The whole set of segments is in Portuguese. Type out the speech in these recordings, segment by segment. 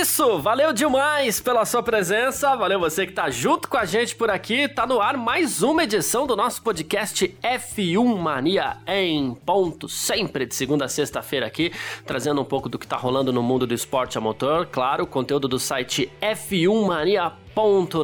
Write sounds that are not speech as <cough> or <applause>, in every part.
Isso, valeu demais pela sua presença, valeu você que tá junto com a gente por aqui, tá no ar mais uma edição do nosso podcast F1 Mania em ponto, sempre de segunda a sexta-feira aqui, trazendo um pouco do que tá rolando no mundo do esporte a motor, claro, conteúdo do site F1mania.com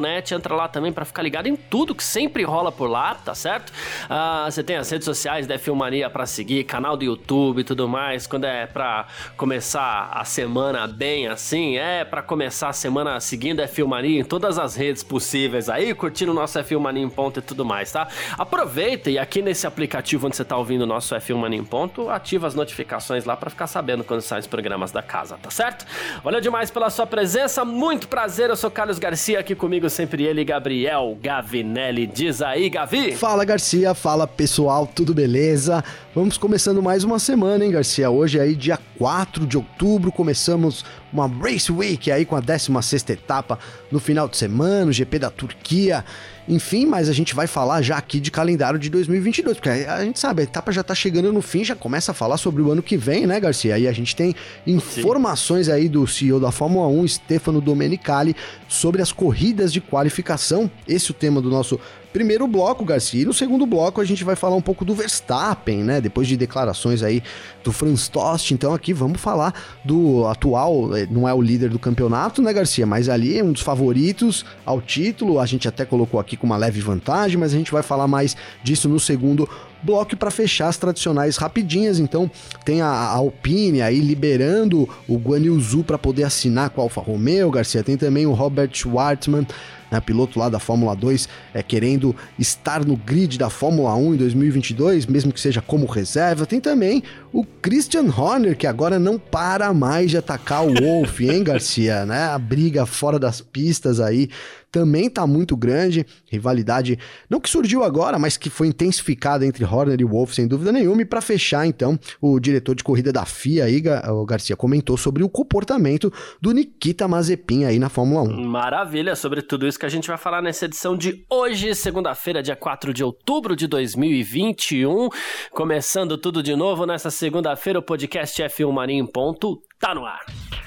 Net. Entra lá também para ficar ligado em tudo que sempre rola por lá, tá certo? Ah, você tem as redes sociais da Filmania para seguir, canal do YouTube e tudo mais. Quando é para começar a semana bem assim, é para começar a semana seguindo é Filmania em todas as redes possíveis aí, curtindo o nosso é Filmania em ponto e tudo mais, tá? Aproveita e aqui nesse aplicativo onde você tá ouvindo o nosso é Filmania em ponto, ativa as notificações lá para ficar sabendo quando saem os programas da casa, tá certo? Valeu demais pela sua presença, muito prazer, eu sou Carlos Garcia aqui comigo sempre ele, Gabriel Gavinelli. Diz aí, Gavi. Fala, Garcia. Fala, pessoal. Tudo beleza? Vamos começando mais uma semana, hein, Garcia? Hoje aí, dia 4 de outubro, começamos uma Race Week aí com a 16 etapa no final de semana, o GP da Turquia. Enfim, mas a gente vai falar já aqui de calendário de 2022, porque a gente sabe, a etapa já tá chegando no fim, já começa a falar sobre o ano que vem, né, Garcia? Aí a gente tem informações Sim. aí do CEO da Fórmula 1, Stefano Domenicali, sobre as corridas de qualificação. Esse é o tema do nosso primeiro bloco, Garcia. E no segundo bloco a gente vai falar um pouco do Verstappen, né? Depois de declarações aí do Franz Tost. Então aqui vamos falar do atual, eh, não é o líder do campeonato, né, Garcia? Mas ali é um dos favoritos ao título. A gente até colocou aqui com uma leve vantagem, mas a gente vai falar mais disso no segundo bloco para fechar as tradicionais rapidinhas. Então tem a, Alpine aí liberando o Guan Yu Zhu para poder assinar com a Alfa Romeo, Garcia. Tem também o Robert Schwartzman né, piloto lá da Fórmula 2, é, querendo estar no grid da Fórmula 1 em 2022, mesmo que seja como reserva. Tem também o Christian Horner, que agora não para mais de atacar o Wolf, hein, Garcia? <laughs> Né? A briga fora das pistas aí também tá muito grande. Rivalidade, não que surgiu agora, mas que foi intensificada entre Horner e Wolf, sem dúvida nenhuma. E para fechar, então, o diretor de corrida da FIA, aí, o Garcia, comentou sobre o comportamento do Nikita Mazepin aí na Fórmula 1. Maravilha, sobre tudo isso que a gente vai falar nessa edição de hoje, segunda-feira, dia 4 de outubro de 2021. Começando tudo de novo nessa segunda-feira, o podcast F1 Mania em ponto tá no ar.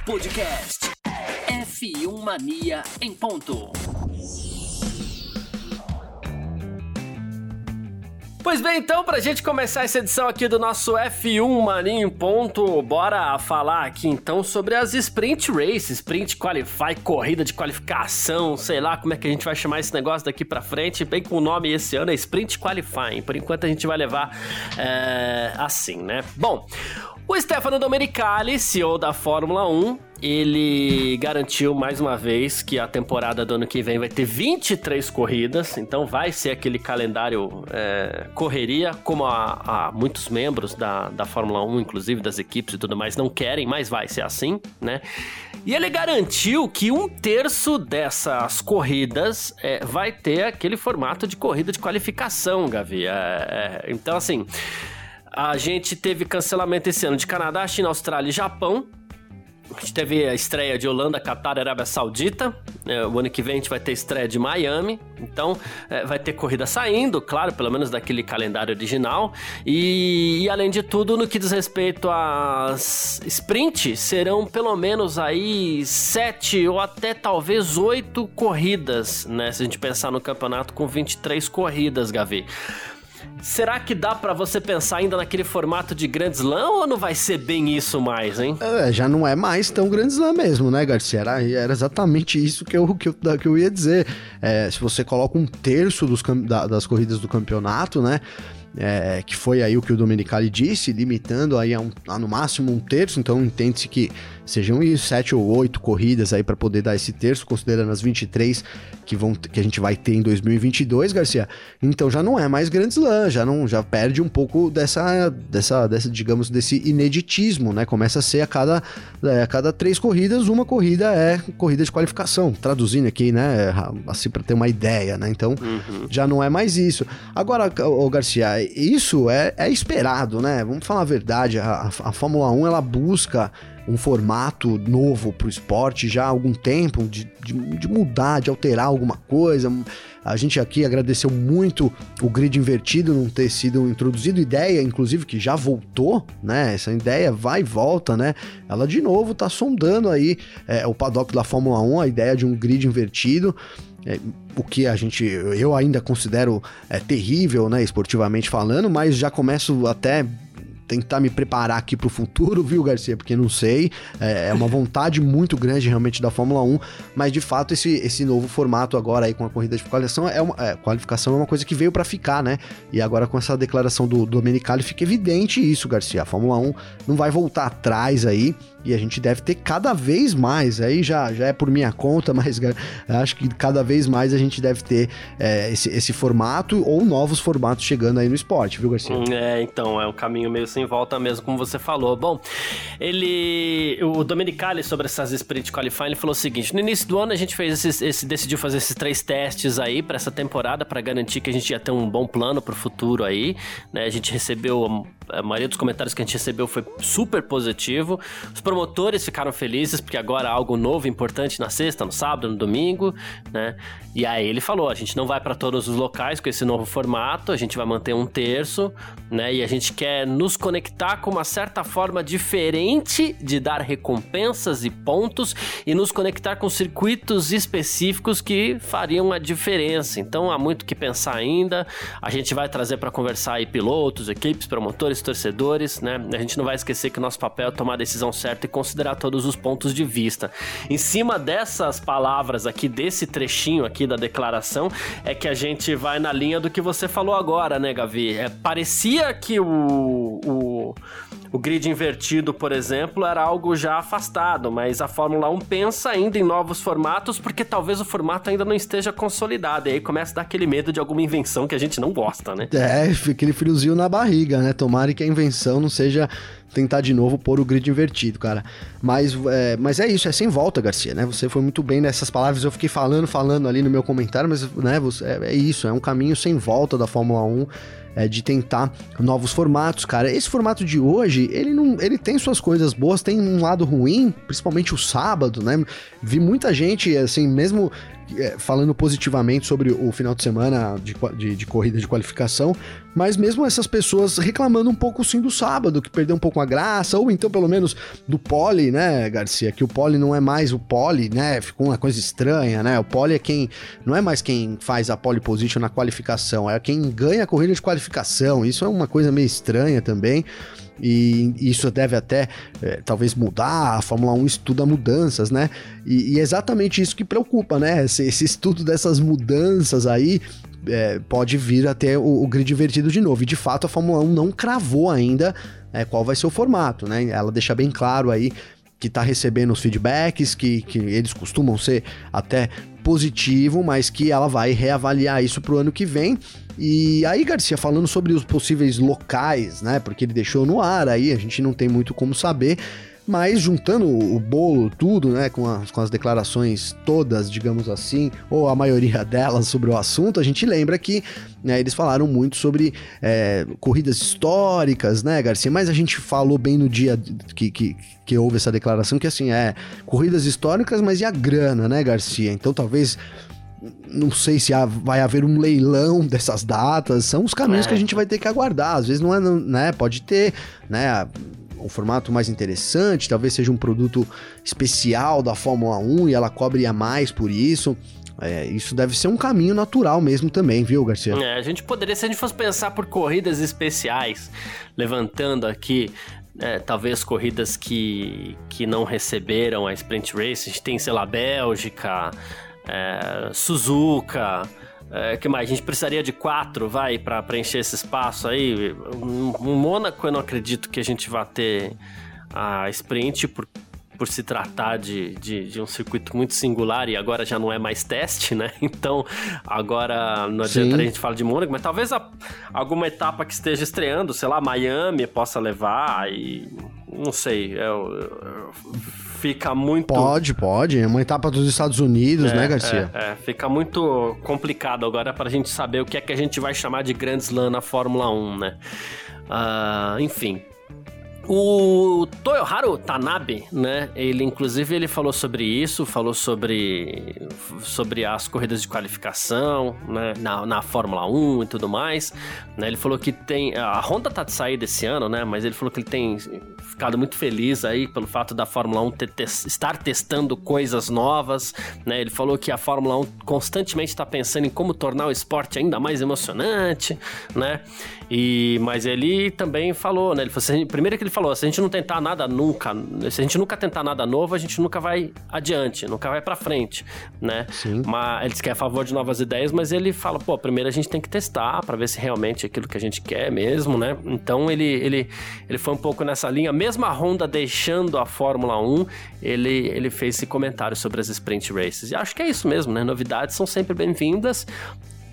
Podcast F1 Mania em ponto. Pois bem, então, pra gente começar essa edição aqui do nosso F1 Mania em ponto, bora falar aqui então sobre as Sprint Race, Sprint Qualify, corrida de qualificação, sei lá como é que a gente vai chamar esse negócio daqui pra frente, bem com o nome esse ano é Sprint Qualifying, por enquanto a gente vai levar é, assim, né? Bom, o Stefano Domenicali, CEO da Fórmula 1, ele garantiu mais uma vez que a temporada do ano que vem vai ter 23 corridas, então vai ser aquele calendário é, correria, como a, muitos membros da, da Fórmula 1, inclusive das equipes e tudo mais, não querem, mas vai ser assim, né? E ele garantiu que um terço dessas corridas é, vai ter aquele formato de corrida de qualificação, Gavi. É, é então, assim. A gente teve cancelamento esse ano de Canadá, China, Austrália e Japão. A gente teve a estreia de Holanda, Catar Arábia Saudita. É, o ano que vem a gente vai ter estreia de Miami. Então é, vai ter corrida saindo, claro, pelo menos daquele calendário original. E, e, além de tudo, no que diz respeito às sprint, serão pelo menos aí sete ou até talvez oito corridas, né? Se a gente pensar no campeonato com 23 corridas, Gavi. Será que dá para você pensar ainda naquele formato de Grand Slam ou não vai ser bem isso mais, hein? É, já não é mais tão Grand Slam mesmo, né, Garcia? Era, era exatamente isso que eu, que eu, que eu ia dizer. É, se você coloca um terço dos, da, das corridas do campeonato, né? É, que foi aí o que o Domenicali disse, limitando aí a, um, a no máximo um terço, então entende-se que sejam sete ou oito corridas aí para poder dar esse terço, considerando as 23 que, vão, que a gente vai ter em 2022, Garcia. Então já não é mais Grand Slam, já não já perde um pouco dessa, dessa, dessa digamos, desse ineditismo, né? Começa a ser a cada, é, a cada três corridas, uma corrida é corrida de qualificação, traduzindo aqui, né? Assim para ter uma ideia, né? Então uhum. já não é mais isso. Agora, o Garcia, isso é, é, esperado, né? Vamos falar a verdade, a, a Fórmula 1 ela busca um formato novo para o esporte já há algum tempo, de, de, de, mudar, de alterar alguma coisa. A gente aqui agradeceu muito o grid invertido não ter sido introduzido, ideia, inclusive, que já voltou, né? Essa ideia vai e volta, né? Ela de novo está sondando aí é, o paddock da Fórmula 1, a ideia de um grid invertido. É, o que a gente, eu ainda considero é, terrível, né, esportivamente falando, mas já começo até tentar me preparar aqui pro futuro, viu, Garcia? Porque não sei, é, é uma vontade muito grande realmente da Fórmula 1, mas de fato esse, esse novo formato agora aí com a corrida de qualificação é uma, é, qualificação é uma coisa que veio para ficar, né? E agora com essa declaração do, do Domenicali fica evidente isso, Garcia. A Fórmula 1 não vai voltar atrás aí, e a gente deve ter cada vez mais, aí já, já é por minha conta, <laughs> mas acho que cada vez mais a gente deve ter é, esse, esse formato ou novos formatos chegando aí no esporte, viu, Garcia? É, então, é um caminho meio sem volta mesmo, como você falou. Bom, ele. O Domenicali, sobre essas sprint qualifying, ele falou o seguinte: no início do ano a gente fez esse, esse decidiu fazer esses três testes aí para essa temporada, para garantir que a gente ia ter um bom plano pro futuro aí, né? A gente recebeu a maioria dos comentários que a gente recebeu foi super positivo. Os promotores ficaram felizes porque agora há algo novo, importante na sexta, no sábado, no domingo, né? E aí ele falou: a gente não vai para todos os locais com esse novo formato, a gente vai manter um terço, né? E a gente quer nos conectar com uma certa forma diferente de dar recompensas e pontos e nos conectar com circuitos específicos que fariam a diferença. Então há muito que pensar ainda. A gente vai trazer para conversar aí pilotos, equipes, promotores torcedores, né? A gente não vai esquecer que o nosso papel é tomar a decisão certa e considerar todos os pontos de vista. Em cima dessas palavras aqui, desse trechinho aqui da declaração, é que a gente vai na linha do que você falou agora, né, Gavi? É, parecia que o, o o grid invertido, por exemplo, era algo já afastado, mas a Fórmula 1 pensa ainda em novos formatos porque talvez o formato ainda não esteja consolidado. E aí começa a dar aquele medo de alguma invenção que a gente não gosta, né? É, aquele friozinho na barriga, né? Tomara que a invenção não seja tentar de novo pôr o grid invertido, cara. Mas é, mas é isso, é sem volta, Garcia, né? Você foi muito bem nessas palavras, eu fiquei falando, falando ali no meu comentário, mas né, você, é, é isso, é um caminho sem volta da Fórmula 1 é, de tentar novos formatos, cara. Esse formato de hoje, ele não, ele tem suas coisas boas, tem um lado ruim, principalmente o sábado, né? Vi muita gente, assim, mesmo falando positivamente sobre o final de semana de, de, de, corrida de qualificação, mas mesmo essas pessoas reclamando um pouco sim do sábado, que perdeu um pouco a graça, ou então pelo menos do pole, né, Garcia? Que o pole não é mais o pole, né? Ficou uma coisa estranha, né? O pole é quem. Não é mais quem faz a pole position na qualificação, é quem ganha a corrida de qualificação. Isso é uma coisa meio estranha também e isso deve até é, talvez mudar. A Fórmula 1 estuda mudanças, né? E, e é exatamente isso que preocupa, né? Esse, esse estudo dessas mudanças aí é, pode vir até o, o, grid invertido de novo. E de fato a Fórmula 1 não cravou ainda é, qual vai ser o formato, né? Ela deixa bem claro aí que está recebendo os feedbacks, que, que eles costumam ser até positivo, mas que ela vai reavaliar isso para o ano que vem. E aí, Garcia, falando sobre os possíveis locais, né? Porque ele deixou no ar aí, a gente não tem muito como saber. Mas juntando o bolo, tudo, né, com as, com as declarações todas, digamos assim, ou a maioria <laughs> delas sobre o assunto, a gente lembra que né, eles falaram muito sobre é, corridas históricas, né, Garcia? Mas a gente falou bem no dia que, que, que houve essa declaração que, assim, é corridas históricas, mas e a grana, né, Garcia? Então talvez não sei se vai haver um leilão <laughs> dessas datas, são os caminhos é. que a gente vai ter que aguardar. Às vezes não é, né? Pode ter, né? Um formato mais interessante, talvez seja um produto especial da Fórmula 1 e ela cobre a mais por isso. É, isso deve ser um caminho natural mesmo também, viu, Garcia? É, a gente poderia, se a gente fosse pensar por corridas especiais, levantando aqui é, talvez corridas que, que não receberam a Sprint Race, a gente tem, sei lá, Bélgica, é, Suzuka, é, que mais? A gente precisaria de quatro, vai, para preencher esse espaço aí. Um Mônaco eu não acredito que a gente vá ter a sprint, por, por se tratar de, de, de, um circuito muito singular e agora já não é mais teste, né? <laughs> Então, agora não adianta Sim. a gente falar de Mônaco, mas talvez a, alguma etapa que esteja estreando, sei lá, Miami possa levar e não sei, eu, eu, fica muito. Pode, pode. É uma etapa dos Estados Unidos, é, né, Garcia? É, é, fica muito complicado agora pra gente saber o que é que a gente vai chamar de Grand Slam na Fórmula 1, né? Uh, enfim, o Toyoharu Tanabe, né? Ele inclusive ele falou sobre isso, falou sobre sobre as corridas de qualificação, né? Na, na Fórmula 1 e tudo mais. Né? Ele falou que tem a Honda tá de saída esse ano, né? Mas ele falou que ele tem ficado muito feliz aí pelo fato da Fórmula 1 ter, ter, estar testando coisas novas, né? Ele falou que a Fórmula 1 constantemente está pensando em como tornar o esporte ainda mais emocionante, né? E mas ele também falou, né? Ele falou assim, primeiro que ele falou, se a gente não tentar nada nunca, se a gente nunca tentar nada novo, a gente nunca vai adiante, nunca vai para frente, né? Sim. Mas ele diz que é a favor de novas ideias, mas ele fala, pô, primeiro a gente tem que testar para ver se realmente é aquilo que a gente quer mesmo, né? Então ele, ele, ele foi um pouco nessa linha. Mesmo a Honda deixando a Fórmula 1, ele, ele fez esse comentário sobre as sprint races. E acho que é isso mesmo, né? Novidades são sempre bem-vindas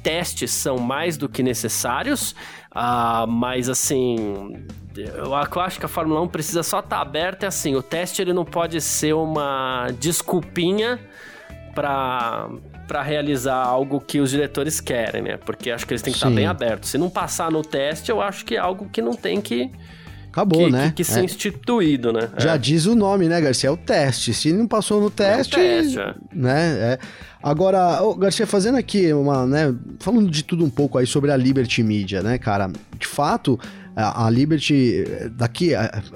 testes são mais do que necessários, uh, mas assim, eu acho que a Fórmula 1 precisa só estar tá aberta. É assim, o teste ele não pode ser uma desculpinha para para realizar algo que os diretores querem, né? Porque acho que eles têm que Sim. estar bem abertos. Se não passar no teste, eu acho que é algo que não tem que Acabou, que, né? Que, que ser é. instituído, né? Já é. diz o nome, né, Garcia? É o teste. Se não passou no teste, é teste é. né? É. Agora, oh, Garcia, fazendo aqui uma, né, falando de tudo um pouco aí sobre a Liberty Media, né, cara? De fato, a, Liberty daqui,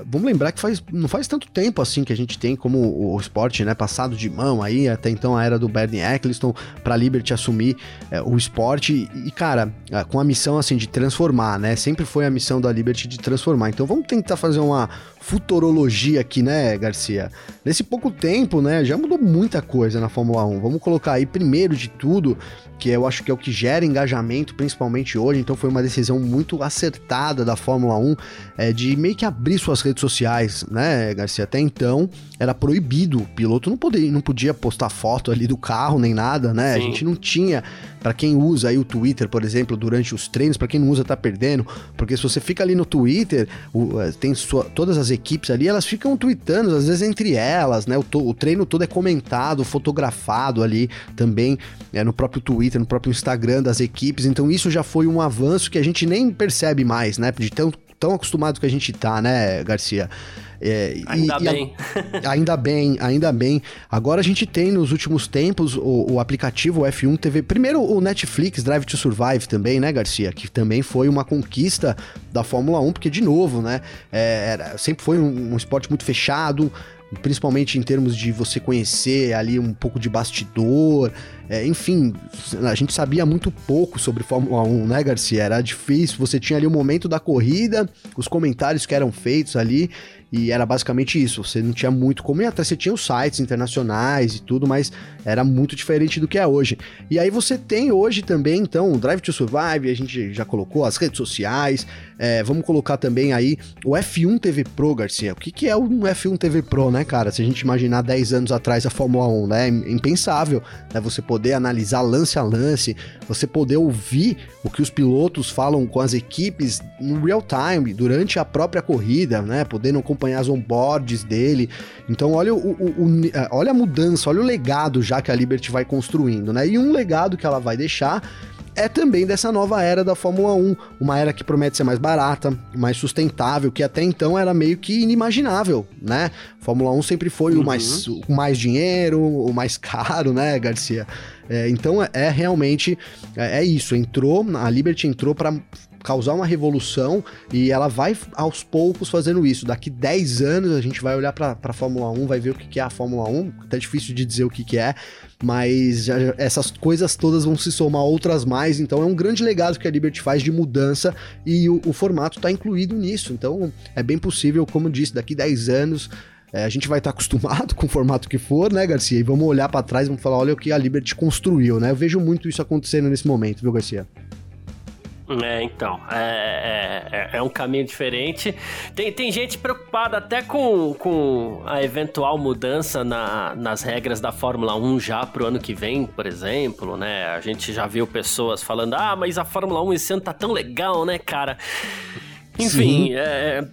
vamos lembrar que faz, não faz tanto tempo assim que a gente tem como o, o esporte, né, passado de mão aí, até então a era do Bernie Eccleston para Liberty assumir é, o esporte e, cara, é, com a missão assim de transformar, né? Sempre foi a missão da Liberty de transformar. Então vamos tentar fazer uma futurologia aqui, né, Garcia? Nesse pouco tempo, né, já mudou muita coisa na Fórmula 1. Vamos colocar aí primeiro de tudo que eu acho que é o que gera engajamento, principalmente hoje. Então foi uma decisão muito acertada da Fórmula 1 é, de meio que abrir suas redes sociais, né, Garcia? Até então era proibido, o piloto não podia, não podia postar foto ali do carro nem nada, né? Sim. A gente não tinha para quem usa aí o Twitter, por exemplo, durante os treinos, para quem não usa tá perdendo, porque se você fica ali no Twitter, o, eh, tem sua, todas as equipes ali, elas ficam tweetando, às vezes entre elas, né? O, to, o treino todo é comentado, fotografado ali também, é, no próprio Twitter, no próprio Instagram das equipes, então isso já foi um avanço que a gente nem percebe mais, né? De tão, tão acostumado que a gente tá, né, Garcia? É, ainda e, bem. E a, ainda bem, ainda bem. Agora a gente tem nos últimos tempos o, o, aplicativo F1 TV. Primeiro o Netflix Drive to Survive também, né, Garcia? Que também foi uma conquista da Fórmula 1, porque, de novo, né? É, era, sempre foi um, um esporte muito fechado principalmente em termos de você conhecer ali um pouco de bastidor, é, enfim, a gente sabia muito pouco sobre Fórmula 1, né, Garcia? Era difícil, você tinha ali o momento da corrida, os comentários que eram feitos ali, e era basicamente isso. Você não tinha muito como ir até você tinha os sites internacionais e tudo, mas era muito diferente do que é hoje. E aí você tem hoje também, então, o Drive to Survive, a gente já colocou as redes sociais, é, vamos colocar também aí o F1 TV Pro, Garcia. O que, que é um F1 TV Pro, né, cara? Se a gente imaginar 10 anos atrás a Fórmula 1, né? É impensável, né? Você poder analisar lance a lance, você poder ouvir o que os pilotos falam com as equipes no real time, durante a própria corrida, né? Podendo acompanhar as onboards dele. Então, olha, o, o, o, é, olha a mudança, olha o legado já que a Liberty vai construindo, né? E um legado que ela vai deixar é também dessa nova era da Fórmula 1, uma era que promete ser mais barata, mais sustentável, que até então era meio que inimaginável, né? Fórmula 1 sempre foi uhum. o mais o mais dinheiro, o mais <laughs> caro, né, Garcia? É, então é, é realmente é, é, isso. Entrou a Liberty entrou para causar uma revolução e ela vai aos poucos fazendo isso. Daqui 10 anos a gente vai olhar para a Fórmula 1, vai ver o que, que é a Fórmula 1, até difícil de dizer o que, que é, mas já, essas coisas todas vão se somar outras mais, então é um grande legado que a Liberty faz de mudança e o, o formato está incluído nisso. Então é bem possível, como disse, daqui 10 anos é, a gente vai estar tá <laughs> acostumado com o formato que for, né, Garcia? E vamos olhar para trás e vamos falar, olha o que a Liberty construiu, né? Eu vejo muito isso acontecendo nesse momento, viu, Garcia? É, então, é, é, é, é, um caminho diferente. Tem, tem gente preocupada até com, com a eventual mudança na, nas regras da Fórmula 1 já pro ano que vem, por exemplo, né? A gente já viu pessoas falando, ah, mas a Fórmula 1 esse ano tá tão legal, né, cara? Enfim, é,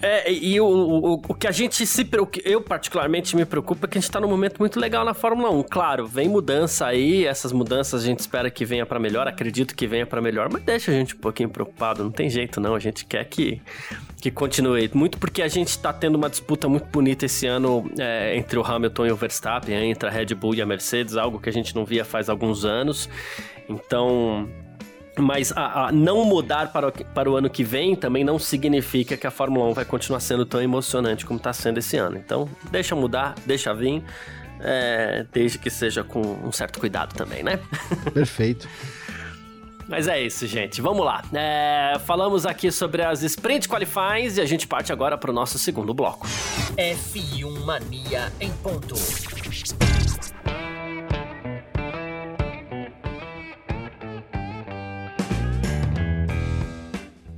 é, e o, o, o, que a gente se preocupa, eu particularmente me preocupa é que a gente tá num momento muito legal na Fórmula 1. Claro, vem mudança aí, essas mudanças a gente espera que venha para melhor, acredito que venha para melhor, mas deixa a gente um pouquinho preocupado, não tem jeito não, a gente quer que, que continue. Muito porque a gente tá tendo uma disputa muito bonita esse ano é, entre o Hamilton e o Verstappen, entre a Red Bull e a Mercedes, algo que a gente não via faz alguns anos. Então, mas a, a, não mudar para o, para o ano que vem também não significa que a Fórmula 1 vai continuar sendo tão emocionante como está sendo esse ano. Então, deixa mudar, deixa vir, é, desde que seja com um certo cuidado também, né? <laughs> Perfeito. Mas é isso, gente. Vamos lá. É, falamos aqui sobre as Sprint Qualifies e a gente parte agora para o nosso segundo bloco. F1 Mania em ponto.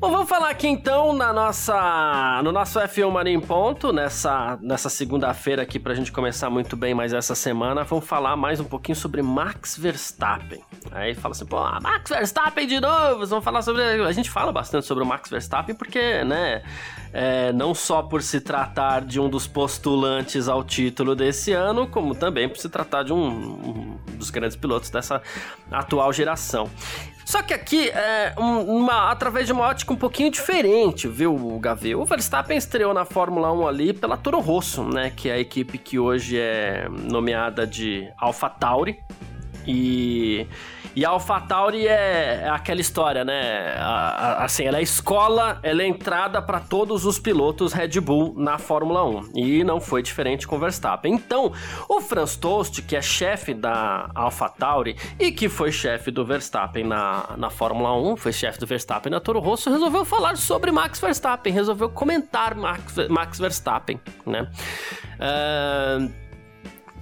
Bom, vamos falar aqui então na nossa, no nosso F1 Mania em Ponto, nessa, nessa segunda-feira aqui pra gente começar muito bem mais essa semana, vamos falar mais um pouquinho sobre Max Verstappen. Aí fala assim, pô, Max Verstappen de novo, vamos falar sobre... A gente fala bastante sobre o Max Verstappen porque, né, é, não só por se tratar de um dos postulantes ao título desse ano, como também por se tratar de um, um dos grandes pilotos dessa atual geração. Só que aqui é uma, através de uma ótica um pouquinho diferente, viu, Gavi? O Verstappen estreou na Fórmula 1 ali pela Toro Rosso, né? Que é a equipe que hoje é nomeada de AlphaTauri. E e a AlphaTauri é, é aquela história, né? A, a, assim, ela é escola, ela é entrada para todos os pilotos Red Bull na Fórmula 1. E não foi diferente com Verstappen. Então, o Franz Tost, que é chefe da AlphaTauri e que foi chefe do Verstappen na, na Fórmula 1, foi chefe do Verstappen na Toro Rosso, resolveu falar sobre Max Verstappen, resolveu comentar Max, Max Verstappen, né? Uh,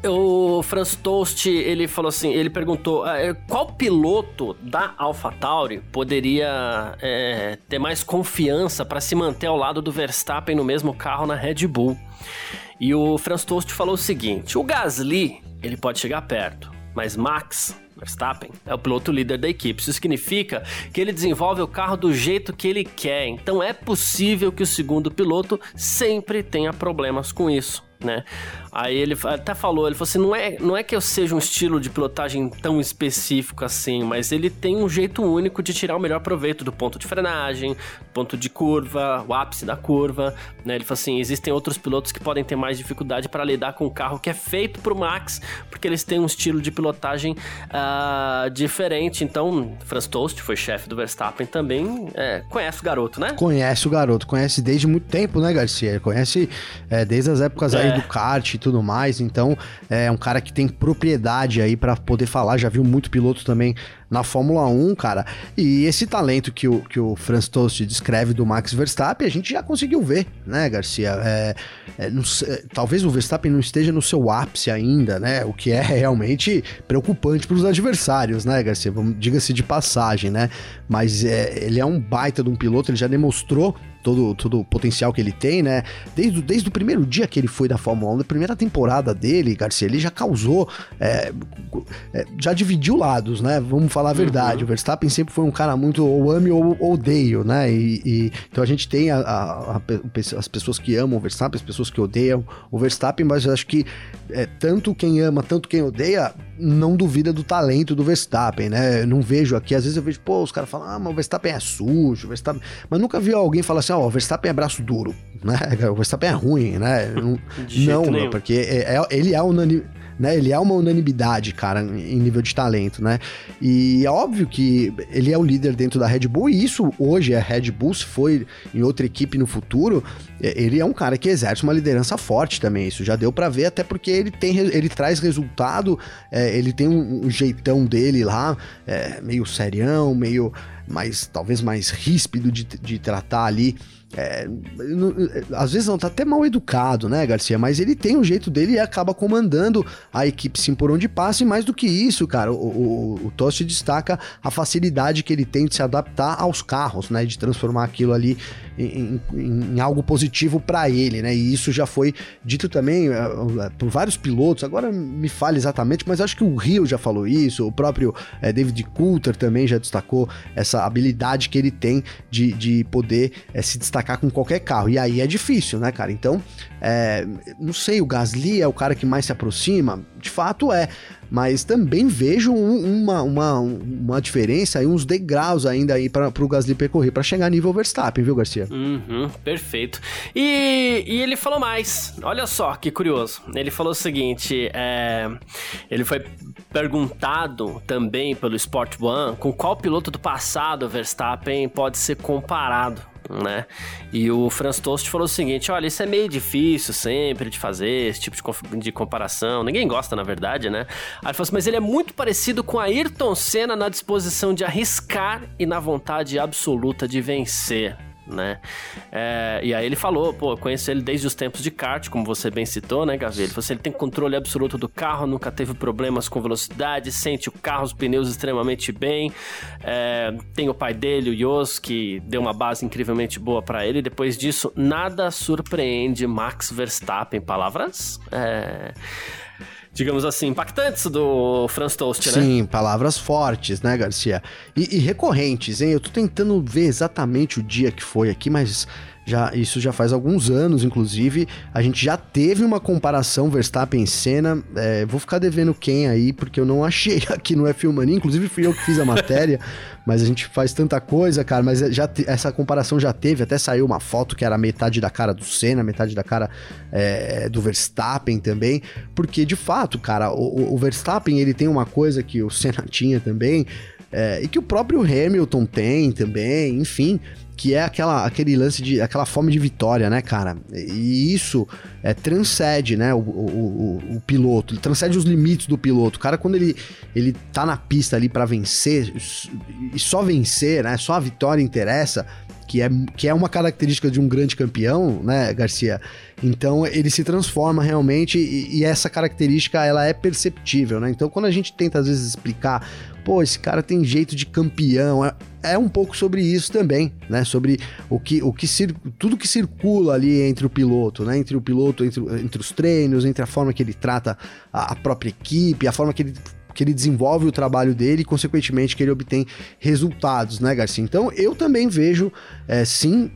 o Franz Tost, ele falou assim, ele perguntou ah, é, qual piloto da AlphaTauri poderia é, ter mais confiança para se manter ao lado do Verstappen no mesmo carro na Red Bull. E o Franz Tost falou o seguinte, o Gasly, ele pode chegar perto, mas Max Verstappen é o piloto líder da equipe. Isso significa que ele desenvolve o carro do jeito que ele quer. Então é possível que o segundo piloto sempre tenha problemas com isso né? Aí ele até falou, ele falou assim, não é, não é que eu seja um estilo de pilotagem tão específico assim, mas ele tem um jeito único de tirar o melhor proveito do ponto de frenagem, ponto de curva, o ápice da curva, né? Ele falou assim, existem outros pilotos que podem ter mais dificuldade para lidar com um carro que é feito para o Max, porque eles têm um estilo de pilotagem uh, diferente. Então, Franz Tost foi chefe do Verstappen também, é, conhece o garoto, né? Conhece o garoto, conhece desde muito tempo, né, Garcia? Conhece é, desde as épocas é. do kart e tudo mais. Então, é um cara que tem propriedade aí para poder falar. Já viu muito piloto também na Fórmula 1, cara. E esse talento que o, que o Franz Tost descreve do Max Verstappen, a gente já conseguiu ver, né, Garcia? É, é, não, talvez o Verstappen não esteja no seu ápice ainda, né? O que é realmente preocupante para os adversários, né, Garcia? Diga-se de passagem, né? Mas é, ele é um baita de um piloto, ele já demonstrou todo, todo o potencial que ele tem, né? Desde, desde o primeiro dia que ele foi da Fórmula 1, da primeira temporada dele, Garcia, ele já causou, é, é, já dividiu lados, né? Vamos falar a verdade. Uhum. O Verstappen sempre foi um cara muito ou ame ou odeio, né? E, e então a gente tem a, a, a, as pessoas que amam o Verstappen, as pessoas que odeiam o Verstappen, mas eu acho que é, tanto quem ama, tanto quem odeia, não duvida do talento do Verstappen, né? Eu não vejo aqui, às vezes eu vejo, pô, os caras falam, ah, mas o Verstappen é sujo, o Verstappen... Mas nunca vi alguém falar assim, ó, oh, o Verstappen é braço duro, né? <laughs> O Verstappen é ruim, né? Não, não, porque é, é, ele é unânime né? Ele é uma unanimidade, cara, em nível de talento, né? E é óbvio que ele é o líder dentro da Red Bull, e isso hoje é Red Bull, se foi em outra equipe no futuro, é, ele é um cara que exerce uma liderança forte também. Isso já deu para ver, até porque ele tem, ele traz resultado, é, ele tem um, um, jeitão dele lá, é, meio serião, meio mais, talvez mais ríspido de, de tratar ali é, às vezes não tá até mal educado, né, Garcia? Mas ele tem o jeito dele e acaba comandando a equipe sim por onde passa. E mais do que isso, cara, o, o, o Tosti destaca a facilidade que ele tem de se adaptar aos carros, né? De transformar aquilo ali em, em, em algo positivo para ele, né? E isso já foi dito também uh, por vários pilotos. Agora me fale exatamente, mas acho que o Rio já falou isso, o próprio uh, David Coulter também já destacou essa habilidade que ele tem de, de poder uh, se destacar com qualquer carro. E aí é difícil, né, cara? Então, é, não sei, o Gasly é o cara que mais se aproxima? De fato é. Mas também vejo um, uma, uma, uma diferença aí, uns degraus ainda aí para o Gasly percorrer para chegar nível Verstappen, viu, Garcia? Uhum, perfeito. E, e ele falou mais. Olha só que curioso. Ele falou o seguinte: é, ele foi perguntado também pelo Sport One com qual piloto do passado Verstappen pode ser comparado né? E o Franz Toast falou o seguinte: olha, isso é meio difícil sempre de fazer, esse tipo de, de comparação. Ninguém gosta, na verdade, né? Aí ele falou assim: mas ele é muito parecido com Ayrton Senna na disposição de arriscar e na vontade absoluta de vencer né? É, e aí ele falou, pô, conheço ele desde os tempos de kart, como você bem citou, né, Gavi? Ele falou assim, ele tem controle absoluto do carro, nunca teve problemas com velocidade, sente o carro, os pneus extremamente bem. É, tem o pai dele, o Jos, que deu uma base incrivelmente boa para ele. Depois disso, nada surpreende Max Verstappen. Palavras... É digamos assim, impactantes do Franz Toast, né? Sim, palavras fortes, né, Garcia? E, e, recorrentes, hein? Eu tô tentando ver exatamente o dia que foi aqui, mas já, isso já faz alguns anos, inclusive. A gente já teve uma comparação Verstappen Senna. É, vou ficar devendo quem aí, porque eu não achei <laughs> aqui no F1 Mania. Inclusive fui eu que fiz a matéria, <laughs> mas a gente faz tanta coisa, cara. Mas já essa comparação já teve. Até saiu uma foto que era metade da cara do Senna, metade da cara é, do Verstappen também. Porque, de fato, cara, o, o Verstappen ele tem uma coisa que o Senna <laughs> tinha também. É, e que o próprio Hamilton tem também, enfim, que é aquela, aquele lance de aquela fome de vitória, né, cara? E isso é, transcende, né, o, o, o, o piloto, ele transcende os limites do piloto. O cara, quando ele, ele tá na pista ali para vencer, e só vencer, né, só a vitória interessa, que é, que é uma característica de um grande campeão, né, Garcia? Então ele se transforma realmente e, e, essa característica ela é perceptível, né? Então quando a gente tenta às vezes explicar, pô, esse cara tem jeito de campeão, é, é um pouco sobre isso também, né? Sobre o que, o que tudo que circula ali entre o piloto, né? Entre o piloto, entre, entre os treinos, entre a forma que ele trata a, a própria equipe, a forma que ele que ele desenvolve o trabalho dele e, consequentemente, que ele obtém resultados, né, Garcia? Então, eu também vejo, é, sim,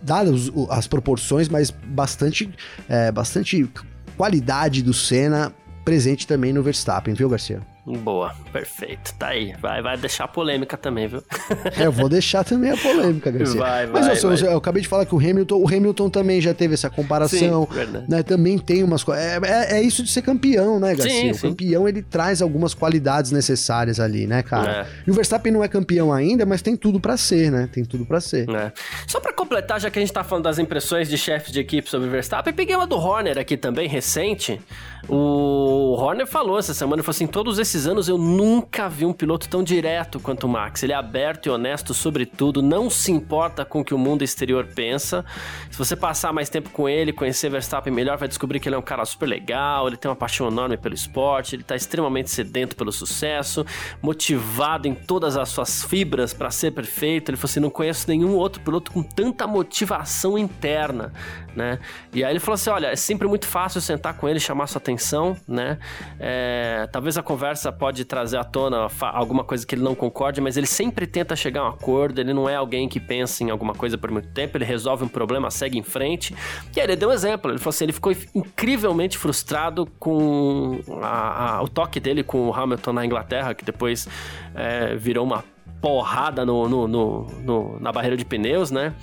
dadas as proporções, mas bastante, é, bastante qualidade do Senna presente também no Verstappen, viu, Garcia? Boa, perfeito. Tá aí. Vai, vai deixar polêmica também, viu? <laughs> é, eu vou deixar também a polêmica, Garcia. Vai, vai, Mas vai. Eu, eu, acabei de falar que o Hamilton, o Hamilton também já teve essa comparação. Sim, né? Também tem umas coisas. É, é, é, isso de ser campeão, né, Garcia? Sim, o sim. campeão ele traz algumas qualidades necessárias ali, né, cara? É. E o Verstappen não é campeão ainda, mas tem tudo para ser, né? Tem tudo para ser. É. Só para completar, já que a gente tá falando das impressões de chefes de equipe sobre o Verstappen, peguei uma do Horner aqui também, recente. O Horner falou essa semana, ele falou assim: todos esses anos eu nunca vi um piloto tão direto quanto o Max. Ele é aberto e honesto sobre tudo, não se importa com o que o mundo exterior pensa. Se você passar mais tempo com ele, conhecer Verstappen melhor, vai descobrir que ele é um cara super legal, ele tem uma paixão enorme pelo esporte, ele tá extremamente sedento pelo sucesso, motivado em todas as suas fibras para ser perfeito. Ele falou assim: não conheço nenhum outro piloto com tanta motivação interna, né? E aí ele falou assim: olha, é sempre muito fácil sentar com ele, chamar sua atenção atenção, né? É, talvez a conversa pode trazer à tona alguma coisa que ele não concorde, mas ele sempre tenta chegar a um acordo. Ele não é alguém que pensa em alguma coisa por muito tempo. Ele resolve um problema, segue em frente. E aí ele deu um exemplo. Ele falou assim: ele ficou incrivelmente frustrado com a, a, o toque dele com o Hamilton na Inglaterra, que depois é, virou uma porrada no, no, no, no, na barreira de pneus, né?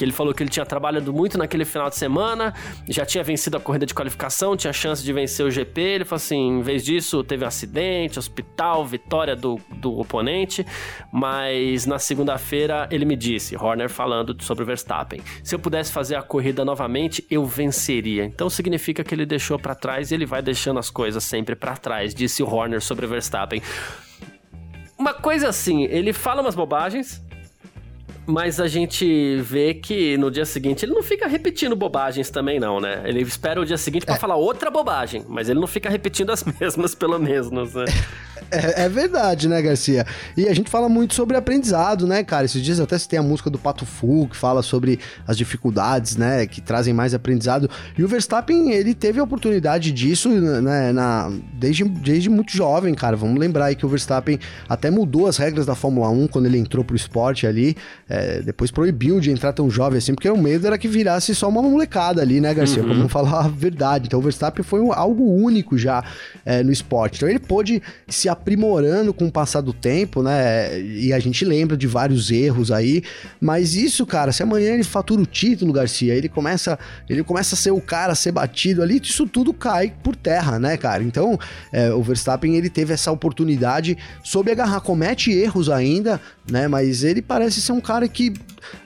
Que ele falou que ele tinha trabalhado muito naquele final de semana, já tinha vencido a corrida de qualificação, tinha chance de vencer o GP. Ele falou assim: em vez disso, teve um acidente, hospital, vitória do, do oponente. Mas na segunda-feira ele me disse, Horner falando sobre o Verstappen: se eu pudesse fazer a corrida novamente, eu venceria. Então significa que ele deixou para trás e ele vai deixando as coisas sempre para trás, disse o Horner sobre o Verstappen. Uma coisa assim, ele fala umas bobagens, mas a gente vê que no dia seguinte ele não fica repetindo bobagens também, não, né? Ele espera o dia seguinte para é. falar outra bobagem, mas ele não fica repetindo as <laughs> mesmas, pelo menos, né? É, é, verdade, né, Garcia? E a gente fala muito sobre aprendizado, né, cara? Esses dias até se tem a música do Pato Fu, que fala sobre as dificuldades, né, que trazem mais aprendizado. E o Verstappen, ele teve a oportunidade disso, né, na, desde, desde muito jovem, cara. Vamos lembrar aí que o Verstappen até mudou as regras da Fórmula 1 quando ele entrou pro esporte ali. É, depois proibiu de entrar tão jovem assim, porque o medo era que virasse só uma molecada ali, né, Garcia? Uhum. Como falar a verdade. Então o Verstappen foi um, algo único já é, no esporte. Então ele pôde se aprimorando com o passar do tempo, né? E a gente lembra de vários erros aí, mas isso, cara, se amanhã ele fatura o título, Garcia, ele começa, ele começa a ser o cara a ser batido ali, isso tudo cai por terra, né, cara? Então, é, o Verstappen ele teve essa oportunidade, soube agarrar, comete erros ainda, né? Mas ele parece ser um cara que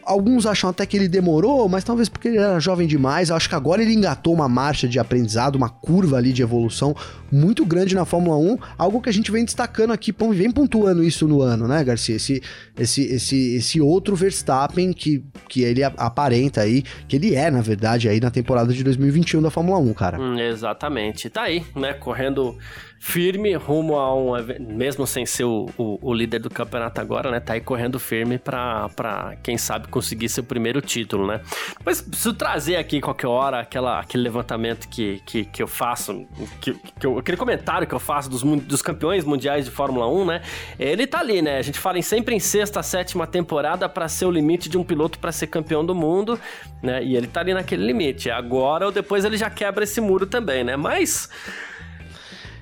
alguns acham até que ele demorou, mas talvez porque ele era jovem demais. Eu acho que agora ele engatou uma marcha de aprendizado, uma curva ali de evolução muito grande na Fórmula 1, algo que a gente vem destacando aqui, vem pontuando isso no ano, né, Garcia? Esse, esse, esse, esse outro Verstappen que, que ele aparenta aí, que ele é, na verdade, aí na temporada de 2021 da Fórmula 1, cara. Hum, exatamente. Tá aí, né, correndo firme rumo a um mesmo sem ser o, o, o, líder do campeonato agora, né? Tá aí correndo firme pra quem sabe conseguir seu primeiro título, né? Mas preciso trazer aqui qualquer hora aquela, aquele levantamento que, que, que eu faço, que, que eu, aquele comentário que eu faço dos, dos campeões mundiais de Fórmula 1, né? Ele tá ali, né? A gente fala em sempre em sexta, sétima temporada para ser o limite de um piloto para ser campeão do mundo, né? E ele tá ali naquele limite. Agora ou depois ele já quebra esse muro também, né? Mas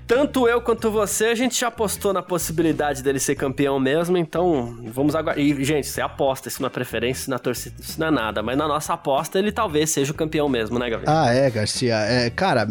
tanto eu quanto você, a gente já apostou na possibilidade dele ser campeão mesmo, então vamos aguardar. E, gente, você aposta, isso não é preferência, isso na torcida, isso não é nada. Mas na nossa aposta, ele talvez seja o campeão mesmo, né, Gabriel? Ah, é, Garcia. É, cara,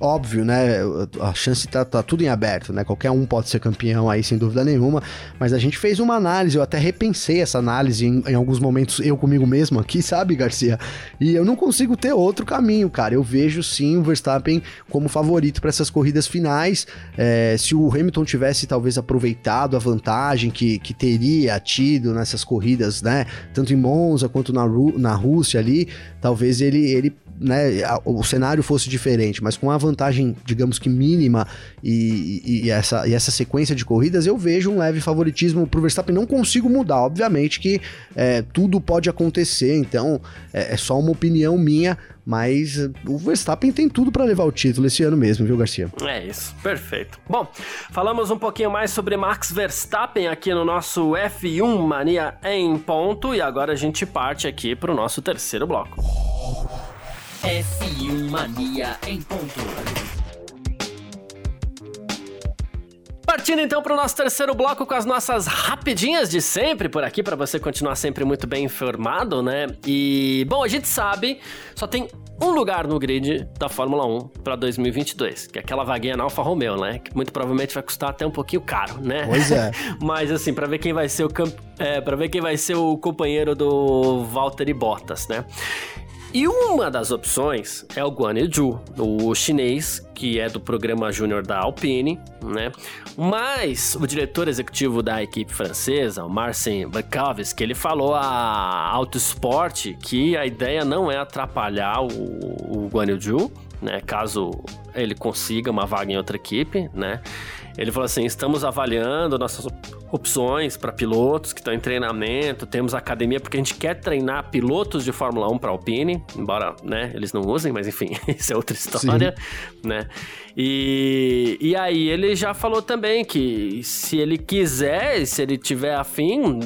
óbvio, né? A chance tá, tá, tudo em aberto, né? Qualquer um pode ser campeão aí, sem dúvida nenhuma. Mas a gente fez uma análise, eu até repensei essa análise em, em, alguns momentos, eu comigo mesmo aqui, <laughs> sabe, Garcia? E eu não consigo ter outro caminho, cara. Eu vejo sim o Verstappen como favorito para essas corridas finais. É, se o Hamilton tivesse talvez aproveitado a vantagem que, que teria tido nessas corridas, né? Tanto em Monza quanto na, Ru na Rússia ali, talvez ele, ele né, o cenário fosse diferente, mas com a vantagem, digamos que mínima e, e, e, essa, e essa sequência de corridas, eu vejo um leve favoritismo pro Verstappen. Não consigo mudar, obviamente que é, tudo pode acontecer, então é, é, só uma opinião minha, mas o Verstappen tem tudo para levar o título esse ano mesmo, viu, Garcia? É isso, perfeito. Bom, falamos um pouquinho mais sobre Max Verstappen aqui no nosso F1 Mania em ponto e agora a gente parte aqui pro nosso terceiro bloco. F1 Mania em ponto. Partindo então para o nosso terceiro bloco com as nossas rapidinhas de sempre por aqui, para você continuar sempre muito bem informado, né? E, bom, a gente sabe, só tem um lugar no grid da Fórmula 1 para 2022, que é aquela vaguinha na Alfa Romeo, né? Que muito provavelmente vai custar até um pouquinho caro, né? Pois é. <laughs> Mas assim, para ver quem vai ser o camp... é, para ver quem vai ser o companheiro do Valtteri Bottas, né? E uma das opções é o Guan Yu o chinês, que é do programa júnior da Alpine, né? Mas o diretor executivo da equipe francesa, o Marcin que ele falou a Autosport que a ideia não é atrapalhar o, o Guan Yu né? Caso ele consiga uma vaga em outra equipe, né? Ele falou assim: estamos avaliando nossas opções para pilotos que estão em treinamento, temos academia, porque a gente quer treinar pilotos de Fórmula 1 para Alpine, embora né, eles não usem, mas enfim, <laughs> isso é outra história, Sim. né? E, e aí ele já falou também que se ele quiser, se ele tiver afim,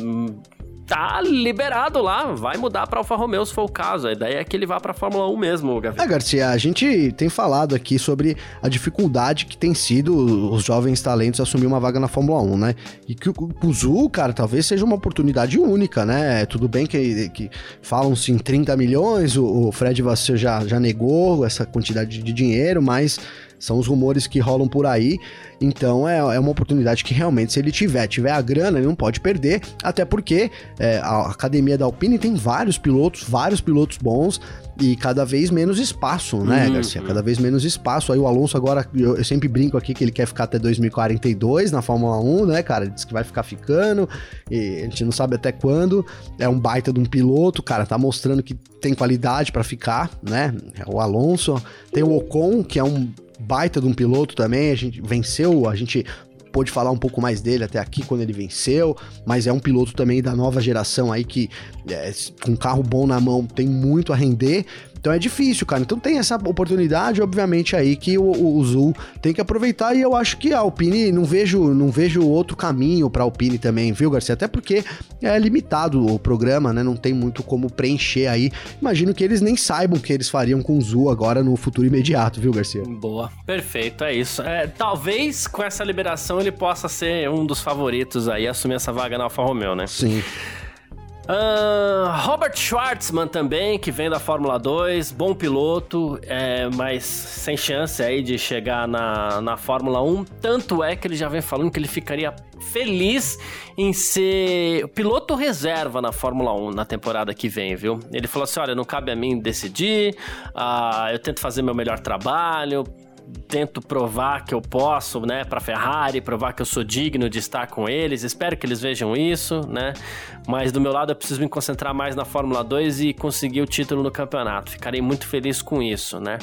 tá liberado lá, vai mudar para Alfa Romeo se for o caso. A ideia é que ele vá para Fórmula 1 mesmo, Gavi. É, Garcia, a gente tem falado aqui sobre a dificuldade que tem sido os jovens talentos assumir uma vaga na Fórmula 1, né? E que o Kuzu, cara, talvez seja uma oportunidade única, né? Tudo bem que, que falam-se em 30 milhões, o, o Fred Vasseur já, já negou essa quantidade de dinheiro, mas são os rumores que rolam por aí. Então é, é uma oportunidade que realmente, se ele tiver, tiver a grana, ele não pode perder. Até porque é, a academia da Alpine tem vários pilotos, vários pilotos bons e cada vez menos espaço, né, uhum. Garcia? Cada vez menos espaço. Aí o Alonso agora, eu, eu, sempre brinco aqui que ele quer ficar até 2042 na Fórmula 1, né, cara? Ele diz que vai ficar ficando, e a gente não sabe até quando. É um baita de um piloto, cara, tá mostrando que tem qualidade para ficar, né? É o Alonso, tem o Ocon, que é um baita de um piloto também, a gente venceu, a gente pôde falar um pouco mais dele até aqui quando ele venceu, mas é um piloto também da nova geração aí que é, com carro bom na mão tem muito a render. Então é difícil, cara. Então tem essa oportunidade, obviamente, aí que o, o Zul tem que aproveitar. E eu acho que a Alpine, não vejo, não vejo outro caminho pra Alpine também, viu, Garcia? Até porque é limitado o programa, né? Não tem muito como preencher aí. Imagino que eles nem saibam o que eles fariam com o Zul agora no futuro imediato, viu, Garcia? Boa, perfeito, é isso. É, talvez com essa liberação ele possa ser um dos favoritos aí, assumir essa vaga na Alfa Romeo, né? Sim. Uh, Robert Schwartzman também, que vem da Fórmula 2, bom piloto, é, mas sem chance aí de chegar na, na Fórmula 1. Tanto é que ele já vem falando que ele ficaria feliz em ser piloto reserva na Fórmula 1 na temporada que vem, viu? Ele falou assim: olha, não cabe a mim decidir, uh, eu tento fazer meu melhor trabalho, tento provar que eu posso, né, para Ferrari, provar que eu sou digno de estar com eles. Espero que eles vejam isso, né? Mas do meu lado eu preciso me concentrar mais na Fórmula 2 e conseguir o título no campeonato. Ficarei muito feliz com isso, né?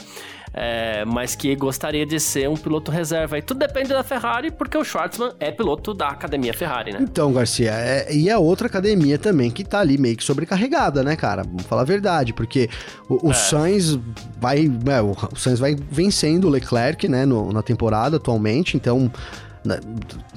É, mas que gostaria de ser um piloto reserva. E tudo depende da Ferrari, porque o Schwartzman é piloto da academia Ferrari, né? Então, Garcia, é, e é outra academia também que tá ali meio que sobrecarregada, né, cara? Vamos falar a verdade, porque o, o é. Sainz vai. É, o Sainz vai vencendo o Leclerc, né, no, na temporada atualmente, então né,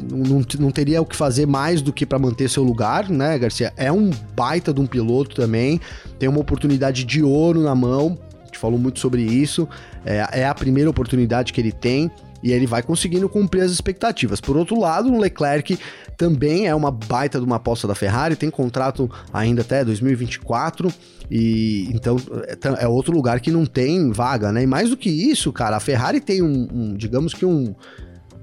não, não teria o que fazer mais do que para manter seu lugar, né, Garcia? É um baita de um piloto também, tem uma oportunidade de ouro na mão, gente falou muito sobre isso, é, é a primeira oportunidade que ele tem e ele vai conseguindo cumprir as expectativas. Por outro lado, o Leclerc também é uma baita de uma aposta da Ferrari, tem contrato ainda até 2024 e então é, é outro lugar que não tem vaga, né? E mais do que isso, cara, a Ferrari tem um, um digamos que um